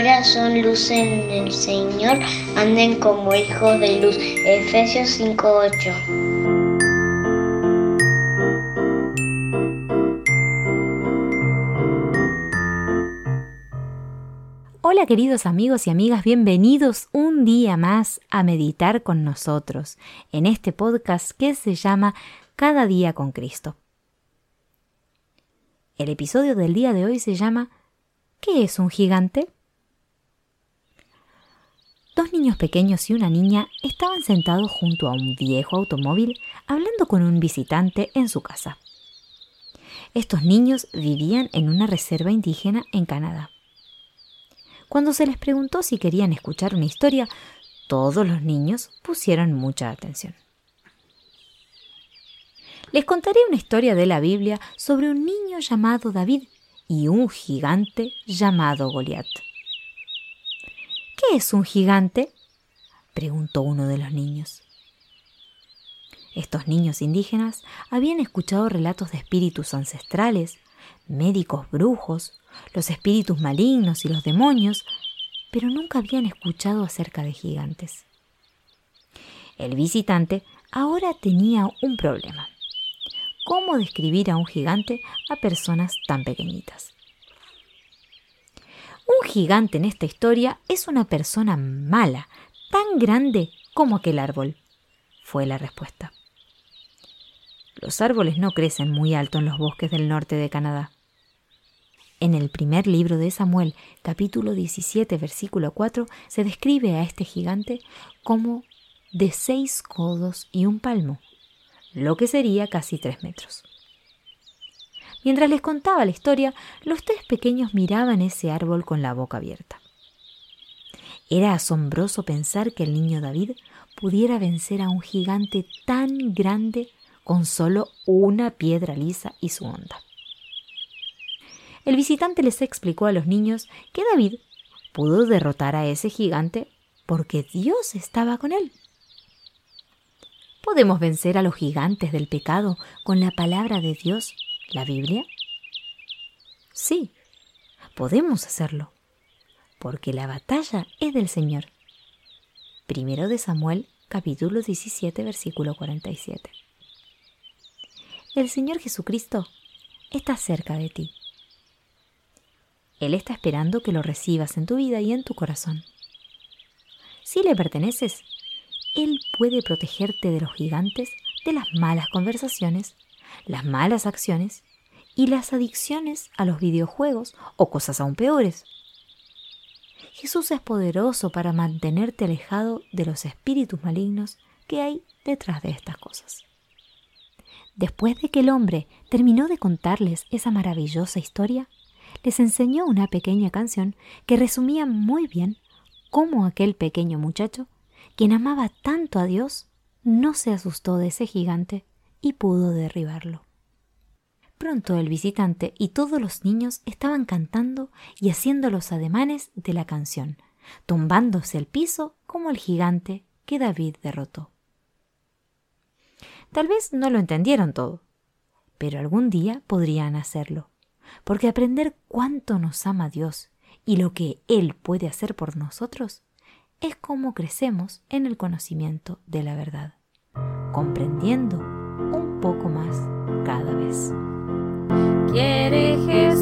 Ahora son luz en el Señor, anden como hijos de luz. Efesios 5:8. Hola queridos amigos y amigas, bienvenidos un día más a meditar con nosotros en este podcast que se llama Cada día con Cristo. El episodio del día de hoy se llama ¿Qué es un gigante? Dos niños pequeños y una niña estaban sentados junto a un viejo automóvil hablando con un visitante en su casa. Estos niños vivían en una reserva indígena en Canadá. Cuando se les preguntó si querían escuchar una historia, todos los niños pusieron mucha atención. Les contaré una historia de la Biblia sobre un niño llamado David y un gigante llamado Goliat. ¿Qué es un gigante? preguntó uno de los niños. Estos niños indígenas habían escuchado relatos de espíritus ancestrales, médicos brujos, los espíritus malignos y los demonios, pero nunca habían escuchado acerca de gigantes. El visitante ahora tenía un problema. ¿Cómo describir a un gigante a personas tan pequeñitas? Un gigante en esta historia es una persona mala, tan grande como aquel árbol, fue la respuesta. Los árboles no crecen muy alto en los bosques del norte de Canadá. En el primer libro de Samuel, capítulo 17, versículo 4, se describe a este gigante como de seis codos y un palmo, lo que sería casi tres metros. Mientras les contaba la historia, los tres pequeños miraban ese árbol con la boca abierta. Era asombroso pensar que el niño David pudiera vencer a un gigante tan grande con solo una piedra lisa y su onda. El visitante les explicó a los niños que David pudo derrotar a ese gigante porque Dios estaba con él. ¿Podemos vencer a los gigantes del pecado con la palabra de Dios la Biblia? Sí, podemos hacerlo, porque la batalla es del Señor. Primero de Samuel, capítulo 17, versículo 47. El Señor Jesucristo está cerca de ti. Él está esperando que lo recibas en tu vida y en tu corazón. Si le perteneces, Él puede protegerte de los gigantes, de las malas conversaciones las malas acciones y las adicciones a los videojuegos o cosas aún peores. Jesús es poderoso para mantenerte alejado de los espíritus malignos que hay detrás de estas cosas. Después de que el hombre terminó de contarles esa maravillosa historia, les enseñó una pequeña canción que resumía muy bien cómo aquel pequeño muchacho, quien amaba tanto a Dios, no se asustó de ese gigante y pudo derribarlo. Pronto el visitante y todos los niños estaban cantando y haciendo los ademanes de la canción, tumbándose al piso como el gigante que David derrotó. Tal vez no lo entendieron todo, pero algún día podrían hacerlo, porque aprender cuánto nos ama Dios y lo que Él puede hacer por nosotros es como crecemos en el conocimiento de la verdad, comprendiendo poco más cada vez. Quiere Jesús